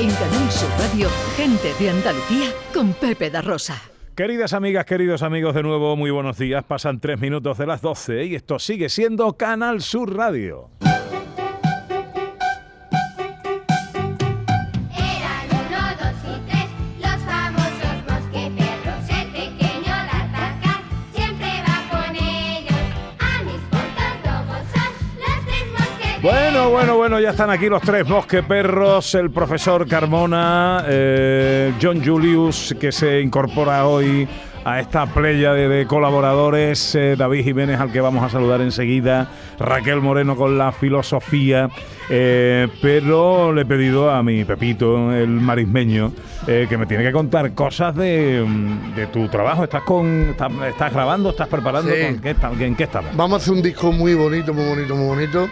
En Canal Sur Radio, gente de Andalucía con Pepe da Rosa. Queridas amigas, queridos amigos, de nuevo, muy buenos días. Pasan tres minutos de las 12 y esto sigue siendo Canal Sur Radio. Bueno, bueno, bueno, ya están aquí los tres mosqueperros, el profesor Carmona, eh, John Julius, que se incorpora hoy a esta playa de, de colaboradores, eh, David Jiménez, al que vamos a saludar enseguida, Raquel Moreno con la filosofía, eh, pero le he pedido a mi Pepito, el marismeño, eh, que me tiene que contar cosas de, mm, de tu trabajo. ¿Estás, con, estás, estás grabando? ¿Estás preparando? Sí. ¿Con qué ¿En qué estamos? Vamos a hacer un disco muy bonito, muy bonito, muy bonito,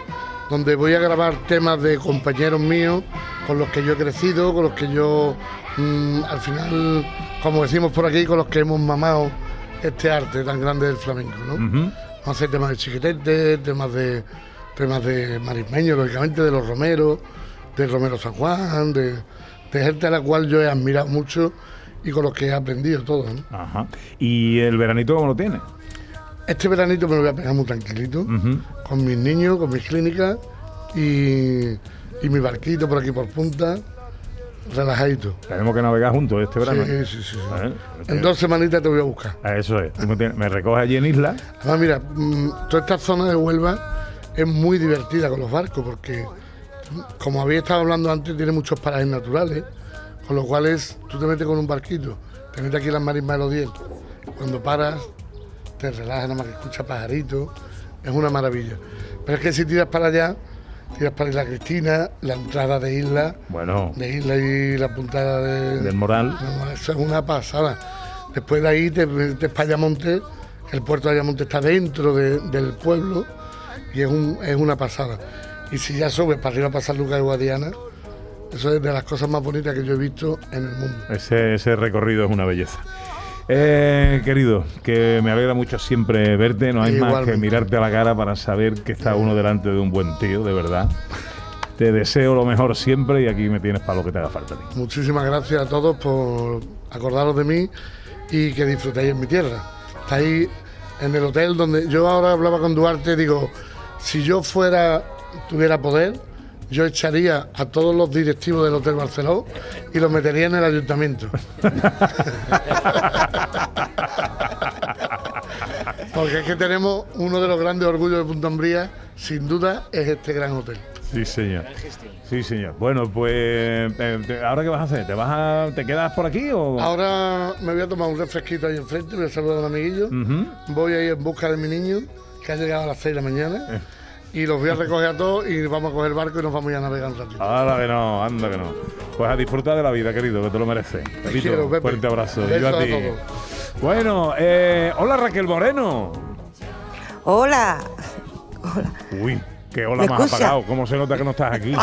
donde voy a grabar temas de compañeros míos con los que yo he crecido, con los que yo, mm, al final, como decimos por aquí, con los que hemos mamado este arte tan grande del flamenco, ¿no? Ujú. Vamos a hacer temas de chiquitete, temas de temas de marismeño, lógicamente, de los romeros, de Romero San Juan, de, de gente a la cual yo he admirado mucho y con los que he aprendido todo, ¿no? Ajá. ¿Y el veranito cómo lo tienes? Este veranito me lo voy a pegar muy tranquilito, con mis niños, con mis clínicas y, y mi barquito por aquí por punta, relajadito. Tenemos que navegar juntos este verano. Sí, sí, sí, sí. ¿Eh? En dos semanitas te voy a buscar. Eso es. Tú me, tienes- me recoges allí en isla. Además, mira, mm, toda esta zona de Huelva es muy divertida con los barcos porque, mm, como había estado hablando antes, tiene muchos parajes naturales, con los cuales tú te metes con un barquito, te metes aquí en las marismas de los dientes. Cuando paras, te relajas, nada más que escuchas pajaritos, es una maravilla. Pero es que si tiras para allá, tiras para Isla Cristina, la entrada de Isla, Bueno, de Isla y la puntada de, del moral. no, eso es una pasada. Después de ahí te metes para Ayamonte, el puerto de Ayamonte está dentro de- del pueblo y es, un- es una pasada. Y si ya subes para arriba para San Lucas de Guadiana, eso es de las cosas más bonitas que yo he visto en el mundo. Ese, ese recorrido es una belleza. Eh, querido, que me alegra mucho siempre verte. No hay más que mirarte a la cara para saber que está uno delante de un buen tío, de verdad. Te deseo lo mejor siempre y aquí me tienes para lo que te haga falta. Muchísimas gracias a todos por acordaros de mí y que disfrutéis en mi tierra. Estáis en el hotel donde yo ahora hablaba con Duarte, digo, si yo fuera, tuviera poder, yo echaría a todos los directivos del Hotel Barceló y los metería en el ayuntamiento. Porque es que tenemos uno de los grandes orgullos de Punta Umbría, sin duda, es este gran hotel. Sí, señor. Sí, señor. Bueno, pues, eh, ¿ahora qué vas a hacer? ¿Te vas a, te quedas por aquí o...? Ahora me voy a tomar un refresquito ahí enfrente, voy a saludar a un amiguillo. Voy a ir en busca de mi niño, que ha llegado a las 6 de la Eh. mañana. Y los voy a recoger a todos y vamos a coger el barco y nos vamos a ir a navegar un ratito. Anda que no, anda que no. Pues a disfrutar de la vida, querido, que te lo mereces. Pepito, quiero, Pepe. fuerte abrazo. Besos Yo a ti. Bueno, eh, hola Raquel Moreno. Hola. Uy, qué hola ¿Me más escucha? apagado. ¿Cómo se nota que no estás aquí?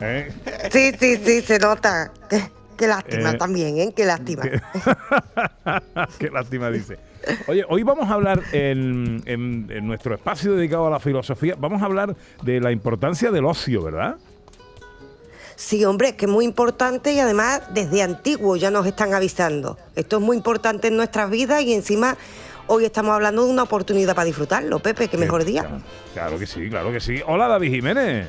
¿Eh? Sí, sí, sí, se nota. Qué, lástima Eh, también, ¿eh? Qué lástima. Qué, Qué lástima dice. Oye, hoy vamos a hablar en, en- en nuestro espacio dedicado a la filosofía, vamos a hablar de la importancia del ocio, ¿verdad? Sí, hombre, es que es muy importante y además desde antiguo ya nos están avisando. Esto es muy importante en nuestras vidas y encima hoy estamos hablando de una oportunidad para disfrutarlo, Pepe, qué mejor día. Claro, claro que sí, claro que sí. Hola David Jiménez.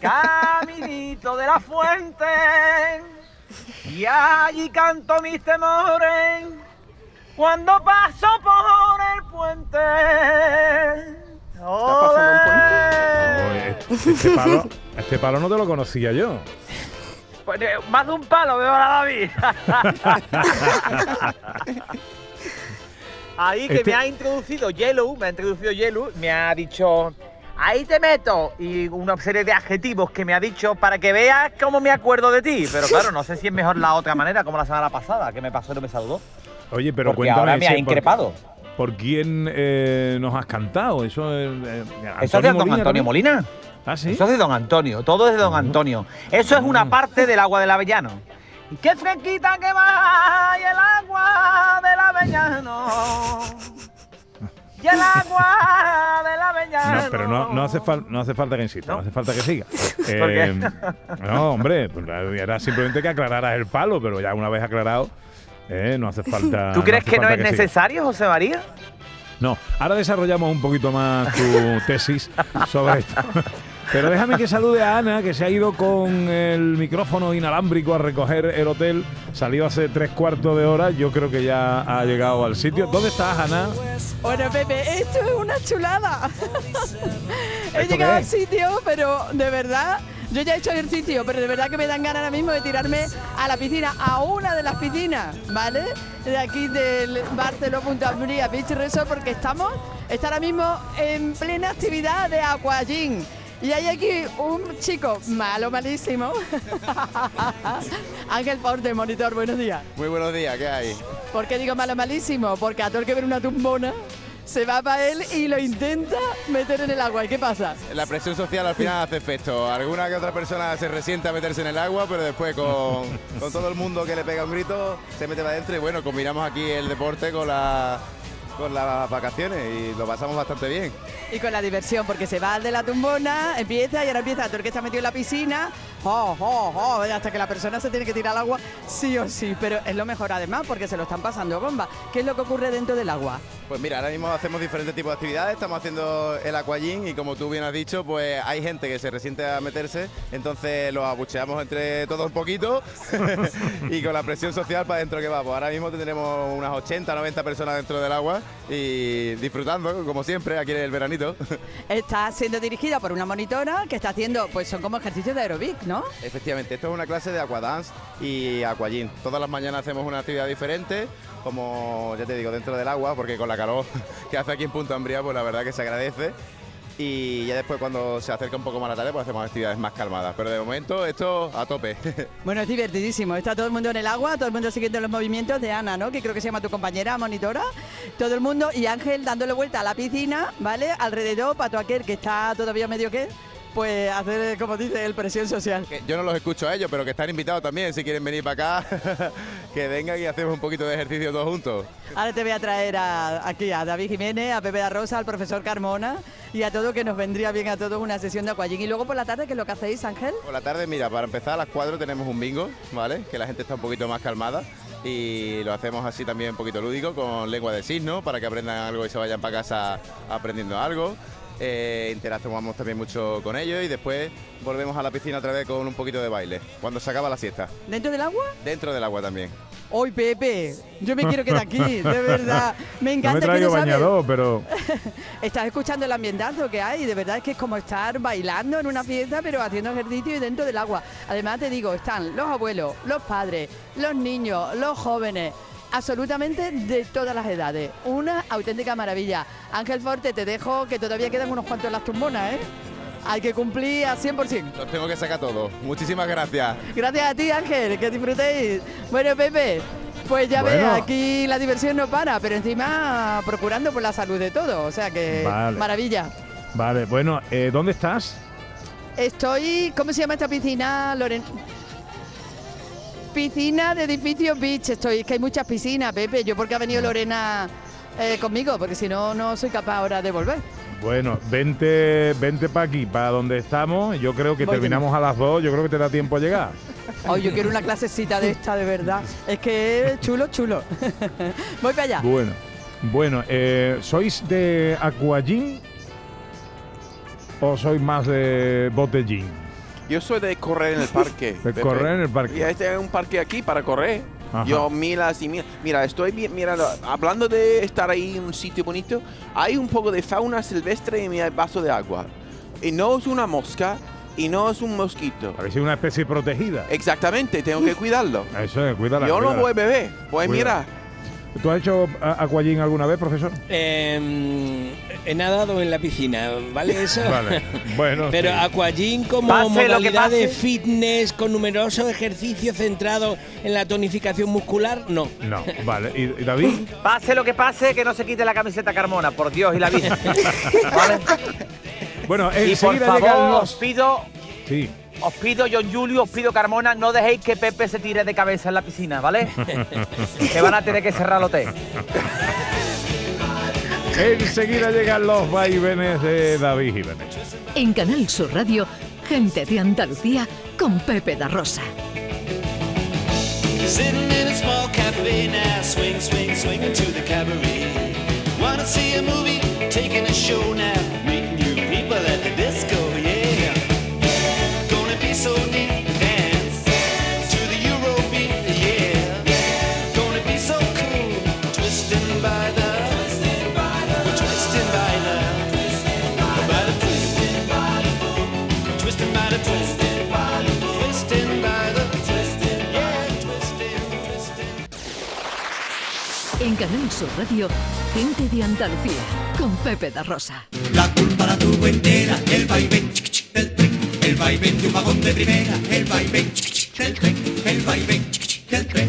Caminito de la fuente y allí canto mis temores cuando paso por el puente. Oye, Este palo, este palo no te lo conocía yo. Pues, eh, más de un palo veo a David. Ahí que Este- me ha introducido Yellow, me ha introducido Yellow, me ha dicho, ahí te meto, y una serie de adjetivos que me ha dicho para que veas cómo me acuerdo de ti. Pero claro, no sé si es mejor la otra manera, como la semana pasada, que me pasó y no me saludó. Oye, pero Porque cuéntame. ahora me ha por- increpado. ¿Por, quién eh, nos has cantado? Eso, eh, eh, Eso es de don Antonio? Molina. Ah, sí. Eso es de don Antonio, todo es de don Antonio. Eso es una parte del agua del avellano. Y qué fresquita que va y el agua del avellano. Y el agua de la mañana. No, pero no, no hace no hace falta que insista, no, ¿No? hace falta que siga. Eh, no, hombre, pues era simplemente que aclararas el palo, pero ya una vez aclarado, eh, no hace falta. ¿Tú crees que no es necesario, José María? No, ahora desarrollamos un poquito más tu tesis sobre esto. Pero déjame que salude a Ana, que se ha ido con el micrófono inalámbrico a recoger el hotel. Salió hace tres cuartos de hora. Yo creo que ya ha llegado al sitio. ¿Dónde estás, Ana? Bueno, Pepe, esto es una chulada. he ¿Esto llegado al sitio, pero de verdad, yo ya he hecho ejercicio, pero de verdad que me dan ganas ahora mismo de tirarme a la piscina, a una de las piscinas, ¿vale? De aquí del Barcelona Punta Beach Resort, porque estamos, está ahora mismo en plena actividad de aquagym. Y hay aquí un chico malo, malísimo. Ángel Forte, monitor, buenos días. Muy buenos días, ¿qué hay? ¿Por qué digo malo malísimo? Porque a todo el que ver una tumbona se va para él y lo intenta meter en el agua. ¿Y qué pasa? La presión social al final hace efecto. Alguna que otra persona se resiente a meterse en el agua, pero después con, con todo el mundo que le pega un grito, se mete para adentro y bueno, combinamos aquí el deporte con, la, con las vacaciones y lo pasamos bastante bien. Y con la diversión, porque se va de la tumbona, empieza y ahora empieza el que está metido en la piscina, oh, oh, oh, hasta que la persona se tiene que tirar al agua, sí o sí. Pero es lo mejor además, porque se lo están pasando bomba. ¿Qué es lo que ocurre dentro del agua? Pues mira, ahora mismo hacemos diferentes tipos de actividades, estamos haciendo el aquagym y como tú bien has dicho, pues hay gente que se resiente a meterse, entonces los abucheamos entre todos un poquito y con la presión social para adentro que va. Pues ahora mismo tendremos unas 80, 90 personas dentro del agua y disfrutando, como siempre, aquí en el veranito. Está siendo dirigida por una monitora que está haciendo, pues son como ejercicios de aerobic, ¿no? Efectivamente, esto es una clase de aquadance y aquagym. Todas las mañanas hacemos una actividad diferente, como ya te digo, dentro del agua, porque con la calor que hace aquí en Punta Ambría, pues la verdad que se agradece. Y ya después cuando se acerca un poco más la tarde, pues hacemos actividades más calmadas. Pero de momento esto a tope. Bueno, es divertidísimo. Está todo el mundo en el agua, todo el mundo siguiendo los movimientos de Ana, ¿no? Que creo que se llama tu compañera monitora. Todo el mundo y Ángel dándole vuelta a la piscina, ¿vale? Alrededor, para todo aquel que está todavía medio que, pues hacer, como dice, el presión social. Que Yo no los escucho a ellos, pero que están invitados también, si quieren venir para acá, que vengan y hacemos un poquito de ejercicio todos juntos. Ahora te voy a traer a- aquí a David Jiménez, a Pepe da Rosa, al profesor Carmona y a todo que nos vendría bien a todos una sesión de aquagym. Y luego por la tarde, ¿qué es lo que hacéis, Ángel? Por la tarde, mira, para empezar a las 4 tenemos un bingo, ¿vale? Que la gente está un poquito más calmada y lo hacemos así también un poquito lúdico con lengua de signos para que aprendan algo y se vayan para casa aprendiendo algo. Eh, interactuamos también mucho con ellos y después volvemos a la piscina otra vez con un poquito de baile, cuando se acaba la siesta. ¿Dentro del agua? Dentro del agua también. Hoy, Pepe, yo me quiero quedar aquí, de verdad. Me No me encanta que no bañador, pero Estás escuchando el ambientazo que hay, de verdad es que es como estar bailando en una fiesta, pero haciendo ejercicio y dentro del agua. Además te digo, están los abuelos, los padres, los niños, los jóvenes, absolutamente de todas las edades. Una auténtica maravilla. Ángel Forte, te dejo que todavía quedan unos cuantos en las tumbonas, ¿eh? Hay que cumplir a 100%. Los tengo que sacar todos. Muchísimas gracias. Gracias a ti, Ángel, que disfrutéis. Bueno, Pepe, pues ya ves, Bueno. aquí la diversión no para, pero encima procurando por la salud de todos. O sea que Vale. maravilla. vale, bueno, eh, ¿dónde estás? Estoy, ¿cómo se llama esta piscina, Loren? Piscina de edificio beach. Estoy, es que hay muchas piscinas, Pepe. Yo porque ha venido Lorena eh, conmigo, porque si no, no soy capaz ahora de volver. Bueno, vente, vente para aquí, para donde estamos. Yo creo que Voy terminamos a las dos. Yo creo que te da tiempo a llegar. Ay, yo quiero una clasecita de esta, de verdad. Es que es chulo, chulo. Voy para allá. Bueno, bueno, eh, ¿sois de aquagym o sois más de botellín? Yo soy de correr en el parque. De Pepe. correr en el parque. Y este es un parque aquí para correr. Ajá. Yo miras y miras. Mira, estoy mirando, hablando de estar ahí en un sitio bonito, hay un poco de fauna silvestre en mi vaso de agua. Y no es una mosca y no es un mosquito. A ver si es una especie protegida. Exactamente, tengo que cuidarlo. Eso es, cuídala. Yo no voy a beber, voy a mirar. ¿Tú has hecho aquagym alguna vez, profesor? Eh, he nadado en la piscina, ¿vale eso? Vale, bueno. Pero sí. aquagym como Pase modalidad de fitness con numerosos ejercicios centrados en la tonificación muscular, no. No, vale. ¿Y, y David? Pase lo que pase, que no se quite la camiseta Carmona, por Dios y la Virgen. ¿Vale? Bueno, Y por favor, os pido, Sí. Os pido, John Julio, os pido Carmona, no dejéis que Pepe se tire de cabeza en la piscina, ¿vale? que van a tener que cerrar el hotel. Enseguida llegan los vaivenes de David Jiménez. En Canal Sur Radio, gente de Andalucía con Pepe da Rosa. Sitting in a small cafe now, swing, swing, swinging to the cabaret. Wanna see a movie, taking a show now, Canal Sur Radio, gente de Andalucía con Pepe da Rosa. La culpa la tuvo entera el vaivén del tren, el vaivén de un vagón de primera, el vaivén del tren, el vaivén del tren.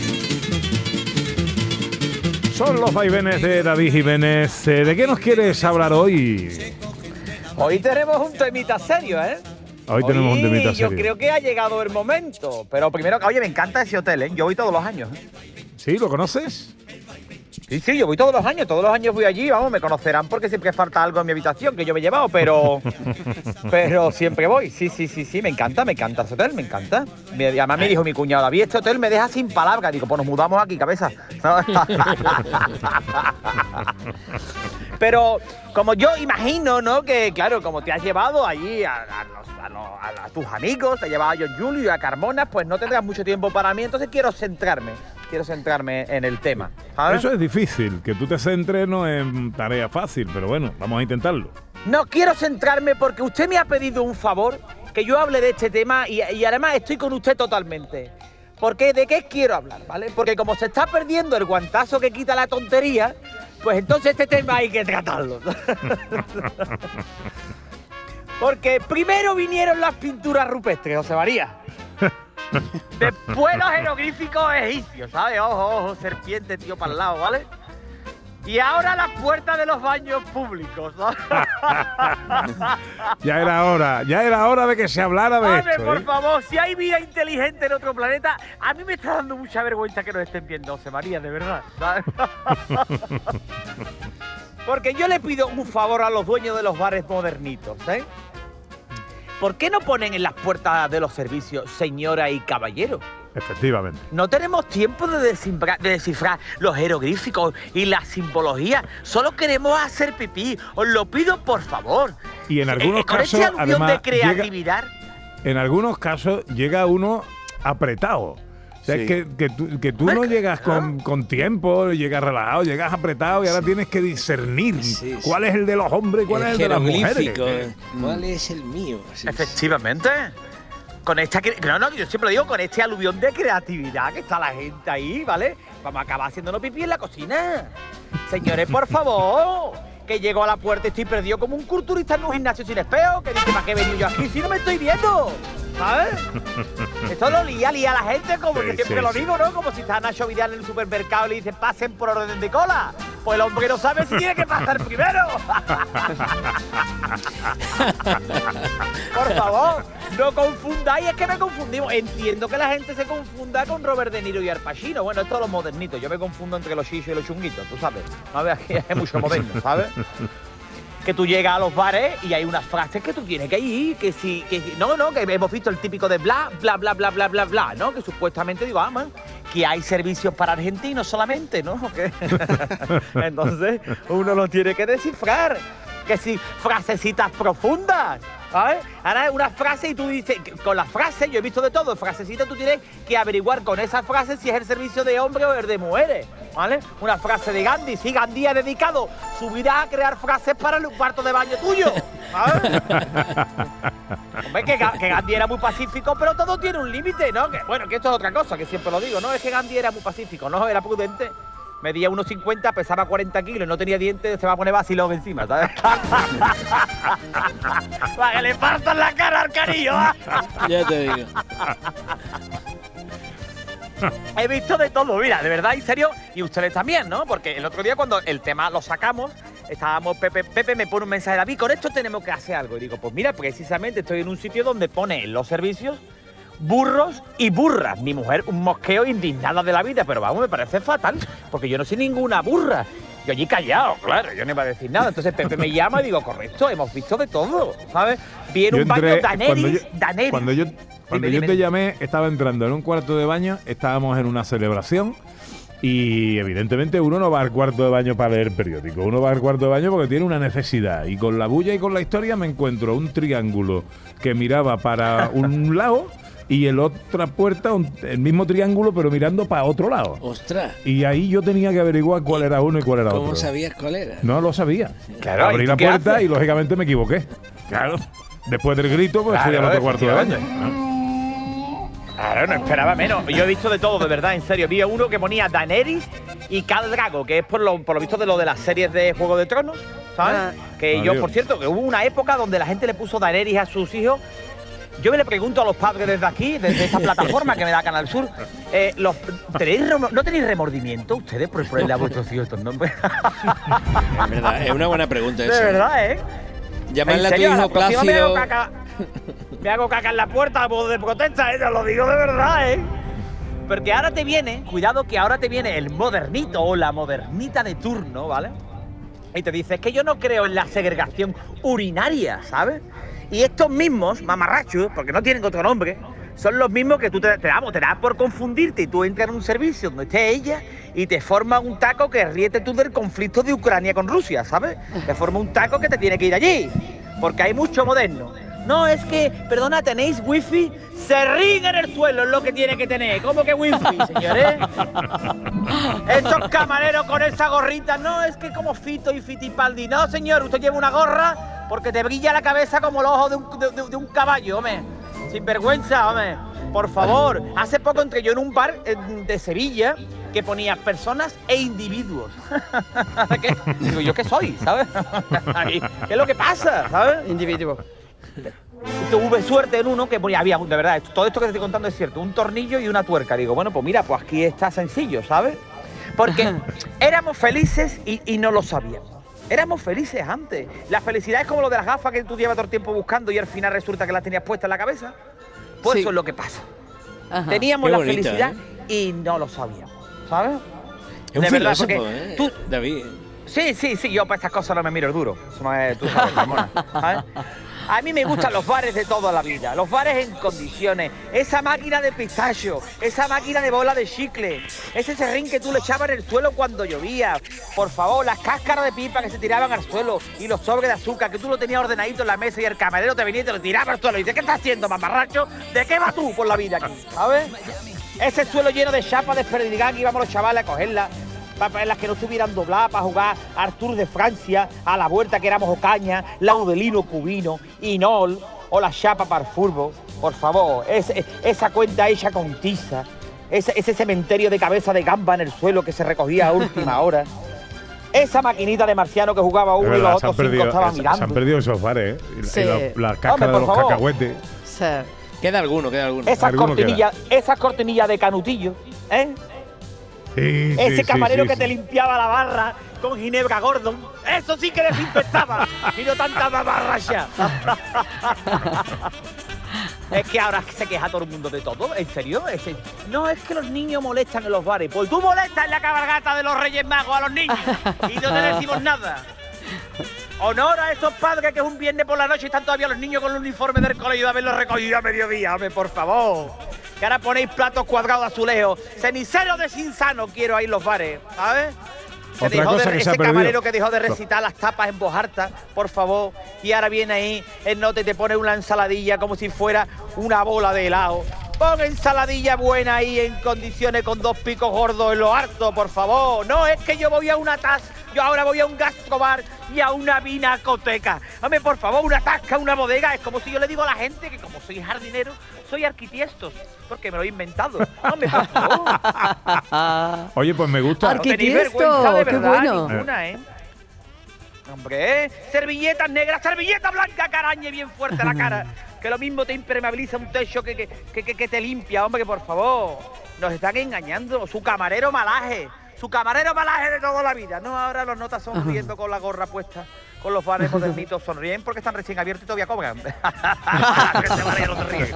Son los vaivenes de David Jiménez. Eh, ¿De qué nos quieres hablar hoy? Hoy tenemos un temita serio, ¿eh? Hoy tenemos un temita Yo serio. creo que ha llegado el momento. Pero primero, oye, me encanta ese hotel, ¿eh? Yo voy todos los años. ¿eh? ¿Sí? ¿Lo conoces? Sí, sí, yo voy todos los años, todos los años voy allí, vamos, me conocerán porque siempre falta algo en mi habitación que yo me he llevado, pero pero siempre voy. Sí, sí, sí, sí, me encanta, me encanta ese hotel, me encanta. Me- además me dijo mi cuñado, David, este hotel me deja sin palabras. Digo, pues nos mudamos aquí, cabeza. pero como yo imagino, ¿no? Que claro, como te has llevado allí a, a los- a los- a- a tus amigos, te has llevado a John Julio y a Carmona, pues no tendrás mucho tiempo para mí, entonces quiero centrarme, quiero centrarme en el tema. ¿sabes? Eso es difícil, que tú te centres no es tarea fácil, pero bueno, vamos a intentarlo. No quiero centrarme porque usted me ha pedido un favor, que yo hable de este tema y, y además estoy con usted totalmente. Porque de qué quiero hablar, ¿vale? Porque como se está perdiendo el guantazo que quita la tontería, pues entonces este tema hay que tratarlo. Porque primero vinieron las pinturas rupestres, José María. Después los jeroglíficos egipcios, ¿sabes? Ojo, ojo, serpiente, tío, para el lado, ¿vale? Y ahora las puertas de los baños públicos, ¿no? Ya era hora, ya era hora de que se hablara de Hombre, esto. por ¿eh? favor, si hay vida inteligente en otro planeta, a mí me está dando mucha vergüenza que nos estén viendo, José María, de verdad. ¿sabes? Porque yo le pido un favor a los dueños de los bares modernitos, ¿eh? ¿Por qué no ponen en las puertas de los servicios señora y caballero? Efectivamente. No tenemos tiempo de descifrar, de descifrar los jeroglíficos y la simbología. Solo queremos hacer pipí. Os lo pido por favor. Y en Eh, algunos con casos, ese aluvión además, de llega- creatividad. En algunos casos llega uno apretado. O sea, Sí. es que, que tú, que tú no llegas con, con tiempo, llegas relajado, llegas apretado y ahora tienes que discernir Sí, sí. cuál es el de los hombres y cuál es el de las mujeres. jeroglífico, ¿Cuál es el mío? Efectivamente. Con esta no, no, yo siempre digo con este aluvión de creatividad que está la gente ahí, ¿vale? Vamos a acabar haciéndonos pipí en la cocina. Señores, por favor, que llego a la puerta y estoy perdido como un culturista en un gimnasio sin espejo, que dice, ¿para qué he venido yo aquí si no me estoy viendo? ¿Sabes? Esto lo lía, lía a la gente, como Sí, que siempre sí, lo digo, ¿no? Como si está Nacho Vidal en el supermercado y le dicen, pasen por orden de cola. Pues el hombre no sabe si tiene que pasar primero. Por favor, no confundáis, es que me confundimos. Entiendo que la gente se confunda con Robert De Niro y Al Pacino. Bueno, esto es lo modernito. Yo me confundo entre los chichos y los chunguitos, tú sabes. A ver, aquí es mucho moderno, ¿sabes? Que tú llegas a los bares y hay unas frases que tú tienes que ir, que si, que si- no, no, que hemos visto el típico de bla, bla, bla, bla, bla, bla, bla, ¿no? Que supuestamente digo, ah, man, que hay servicios para argentinos solamente, ¿no? Entonces, uno lo tiene que descifrar. Que si frasecitas profundas, ¿sabes? Ahora es una frase y tú dices, con la frase, yo he visto de todo, frasecita tú tienes que averiguar con esa frase si es el servicio de hombre o el de mujeres, ¿vale? Una frase de Gandhi, sí, Gandhi ha dedicado su vida a crear frases para el cuarto de baño tuyo, ¿sabes? Hombre, que Gandhi era muy pacífico, pero todo tiene un límite, ¿no? Que, bueno, que esto es otra cosa, que siempre lo digo, ¿no? Es que Gandhi era muy pacífico, ¿no? Era prudente. Medía 1,50, pesaba 40 kilos, no tenía dientes, se va a poner vacilón encima, ¿sabes? Para que le partan la cara al carillo. ¿ah? Ya te digo. He visto de todo, mira, de verdad, en serio, y ustedes también, ¿no? Porque el otro día cuando el tema lo sacamos, estábamos, Pepe, Pepe me pone un mensaje, David, con esto tenemos que hacer algo. Y digo, pues mira, precisamente estoy en un sitio donde pone los servicios burros y burras. Mi mujer, un mosqueo indignada de la vida, pero vamos, me parece fatal, porque yo no soy ninguna burra. Yo allí callado, claro, yo no iba a decir nada. Entonces Pepe me llama y digo, correcto, hemos visto de todo, ¿sabes? Vi en un baño entré- Daenerys, cuando yo-. Cuando yo, cuando yo dime. te llamé, estaba entrando en un cuarto de baño, estábamos en una celebración y evidentemente uno no va al cuarto de baño para leer periódico, uno va al cuarto de baño porque tiene una necesidad. Y con la bulla y con la historia me encuentro un triángulo que miraba para un lado y el otra puerta, un- el mismo triángulo pero mirando para otro lado. Ostras, Y ahí yo tenía que averiguar cuál era uno y cuál era ¿cómo otro. sabías cuál era? No lo sabía. Claro, Abrí ¿y tú la puerta haces? y lógicamente me equivoqué. Claro. Después del grito, pues fui al Claro, otro cuarto de baño. Claro, no esperaba menos. Yo he visto de todo, de verdad, en serio. Vi uno que ponía Daenerys y Khal Drago, que es por lo, por lo visto de lo de las series de Juego de Tronos, ¿sabes? Que yo, por cierto, que hubo una época donde la gente le puso Daenerys a sus hijos. Yo me le pregunto a los padres desde aquí, desde esta plataforma que me da Canal Sur, eh, los, ¿tenéis remo- ¿no tenéis remordimiento ustedes por ponerle a vuestros hijos estos nombres? Es verdad, es una buena pregunta De esa. verdad, ¿eh? Llamarle a ¿En tu hijo la próxima me hago Plácido. caca. Me hago caca en la puerta voz de protesta, ¿eh? Lo digo de verdad, ¿eh? Porque ahora te viene, cuidado que ahora te viene el modernito o la modernita de turno, ¿vale? Y te dice, es que yo no creo en la segregación urinaria, ¿sabes? Y estos mismos, mamarrachos, porque no tienen otro nombre, son los mismos que tú te, te te das por confundirte y tú entras en un servicio donde esté ella y te forma un taco que ríete tú del conflicto de Ucrania con Rusia, ¿sabes? Te forma un taco que te tiene que ir allí, porque hay mucho moderno. No, es que, perdona, ¿tenéis wifi? Se ríen en el suelo, es lo que tiene que tener. ¿Cómo que wifi, señores? Esos camareros con esa gorrita, no, es que como Fito y Fitipaldi. No, señor, usted lleva una gorra porque te brilla la cabeza como el ojo de un, de- de- de un caballo, hombre. Sin vergüenza, hombre. Por favor, hace poco entré yo en un bar eh, de Sevilla que ponía personas e individuos. ¿Qué? Digo, ¿yo qué soy? ¿Sabes? ¿Qué es lo que pasa? ¿Sabes? Individuo. Tuve suerte en uno que ponía, había, de verdad, todo esto que te estoy contando es cierto, un tornillo y una tuerca. Digo, bueno, pues mira, pues aquí está sencillo, ¿sabes? Porque éramos felices y, y no lo sabíamos. Éramos felices antes. La felicidad es como lo de las gafas que tú llevas todo el tiempo buscando y al final resulta que las tenías puestas en la cabeza. Pues Sí. eso es lo que pasa. Ajá. Teníamos Qué la felicidad y no lo sabíamos, ¿sabes? Es un De verdad, filósofo, porque ¿eh? tú- David. Sí, sí, sí, yo para estas cosas no me miro el duro. Eso no es, tú sabes, Ramona, ¿sabes? A mí me gustan los bares de toda la vida, los bares en condiciones, esa máquina de pistacho, esa máquina de bola de chicle, ese serrín que tú le echabas en el suelo cuando llovía, por favor, las cáscaras de pipa que se tiraban al suelo y los sobres de azúcar que tú lo tenías ordenadito en la mesa y el camarero te venía y te lo tiraba al suelo y dice, ¿qué estás haciendo, mamarracho? ¿De qué vas tú por la vida aquí? ¿Sabes? Ese suelo lleno de chapas de que íbamos los chavales a cogerla. Para las que no estuvieran dobladas para jugar Artur de Francia, a la vuelta que éramos Ocaña, Laudelino Cubino, Inol o la chapa para el furbo. Por favor, esa cuenta hecha con tiza, ese, ese cementerio de cabeza de gamba en el suelo que se recogía a última hora. Esa maquinita de marciano que jugaba uno y los otros cinco estaban se- se mirando. han perdido esos bares, ¿eh? Y, y Sí. la- las cáscaras Hombre, de los favor. cacahuetes. Sí. Queda alguno, queda alguno. Esas cortinillas, esas cortinillas de canutillo, ¿eh? Sí, Ese sí, camarero sí, que te limpiaba la barra con Ginebra Gordon. Eso sí que desinfectaba. y no tanta mamarracha. es que ahora se queja todo el mundo de todo. ¿En serio? No, es que los niños molestan en los bares. Pues tú molestas en la cabalgata de los Reyes Magos a los niños. y no te decimos nada. Honor a esos padres que es un viernes por la noche y están todavía los niños con el uniforme del colegio de haberlo recogido a mediodía, hombre, por favor. Que ahora ponéis platos cuadrados de azulejo. Cenicero de Sinsano quiero ahí los bares, ¿sabes? Que Otra cosa de, que se ha ese camarero que dejó de recitar las tapas en voz alta, por favor. Y ahora viene ahí el note y te pone una ensaladilla como si fuera una bola de helado. Pon ensaladilla buena ahí en condiciones con dos picos gordos en lo harto, por favor. No, es que yo voy a una tas, yo ahora voy a un gastrobar y a una vinacoteca. Hombre, por favor, una tasca, una bodega. Es como si yo le digo a la gente que como soy jardinero, soy arquitiestos, porque me lo he inventado. Hombre, por favor. Oye, pues me gusta. No vergüenza de qué bueno. ninguna, ¿eh? Hombre, ¿eh? servilletas negras, servilleta blanca, carañe bien fuerte a la cara. Que lo mismo te impermeabiliza un techo que, que, que- que- que te limpia, hombre, que por favor. Nos están engañando. Su camarero malaje. Su camarero malaje de toda la vida. No, ahora los notas sonriendo con la gorra puesta. Con los bares modernitos sonríen porque están recién abiertos y todavía cobran. No se ríe.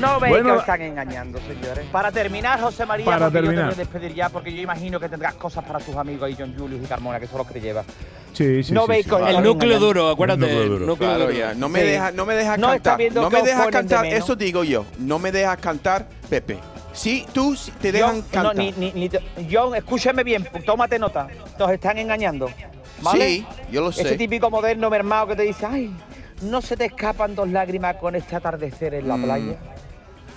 No veis Bueno, que os están engañando, señores. Para terminar, José María, Para terminar. yo te voy a despedir ya, porque yo imagino que tendrás cosas para tus amigos ahí, John Julius y Carmona, que son los que te llevas. Sí, sí, No sí, veis sí. con- El núcleo duro, acuérdate. El núcleo el duro. núcleo Claro, duro. ya. No me Sí. dejas no me dejas No está cantar. viendo No me dejas cantar, eso digo yo. No me dejas cantar, Pepe. Sí, tú te dejan John, no, ni, ni- ni te- John, escúchame bien, tómate nota. Nos están engañando. ¿Vale? Sí, yo lo sé. Ese típico moderno mermado que te dice, ay, no se te escapan dos lágrimas con este atardecer en la Mm. playa.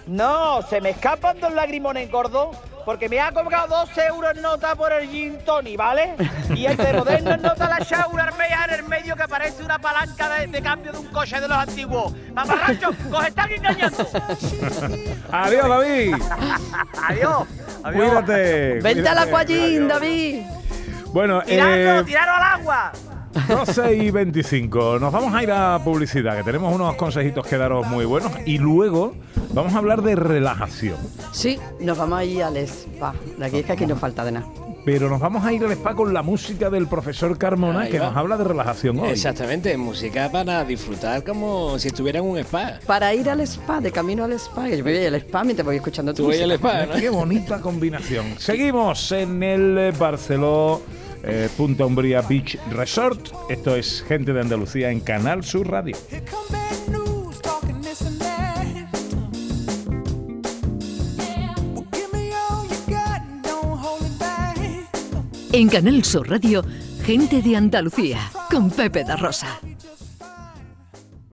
No, se me escapan dos lagrimones gordos porque me ha cobrado dos euros nota por el gin tony, ¿vale? Y el de moderno en nota la Shaura Armea en el medio que parece una palanca de, de cambio de un coche de los antiguos. ¡Mamarracho, os están engañando! Adiós, David. ¡Adiós! ¡Adiós! Cuídate. Vente al cuídate. acuallín, David. Bueno, ¡Tiradlo, eh, tirarlo al agua! 12 y 25. Nos vamos a ir a publicidad, que tenemos unos consejitos que daros muy buenos. Y luego vamos a hablar de relajación. Sí, nos vamos a ir al spa. De aquí es que aquí no falta de nada. Pero nos vamos a ir al spa con la música del profesor Carmona, Ahí que va. nos habla de relajación hoy. Exactamente, música para disfrutar como si estuviera en un spa. Para ir al spa, de camino al spa, yo me voy al spa mientras voy escuchando tu Tú voy al spa, ¿no? Qué bonita combinación. Seguimos en el Barceló eh, Punta Umbría Beach Resort. Esto es Gente de Andalucía en Canal Sur Radio. En Canal Sur Radio, Gente de Andalucía, con Pepe da Rosa.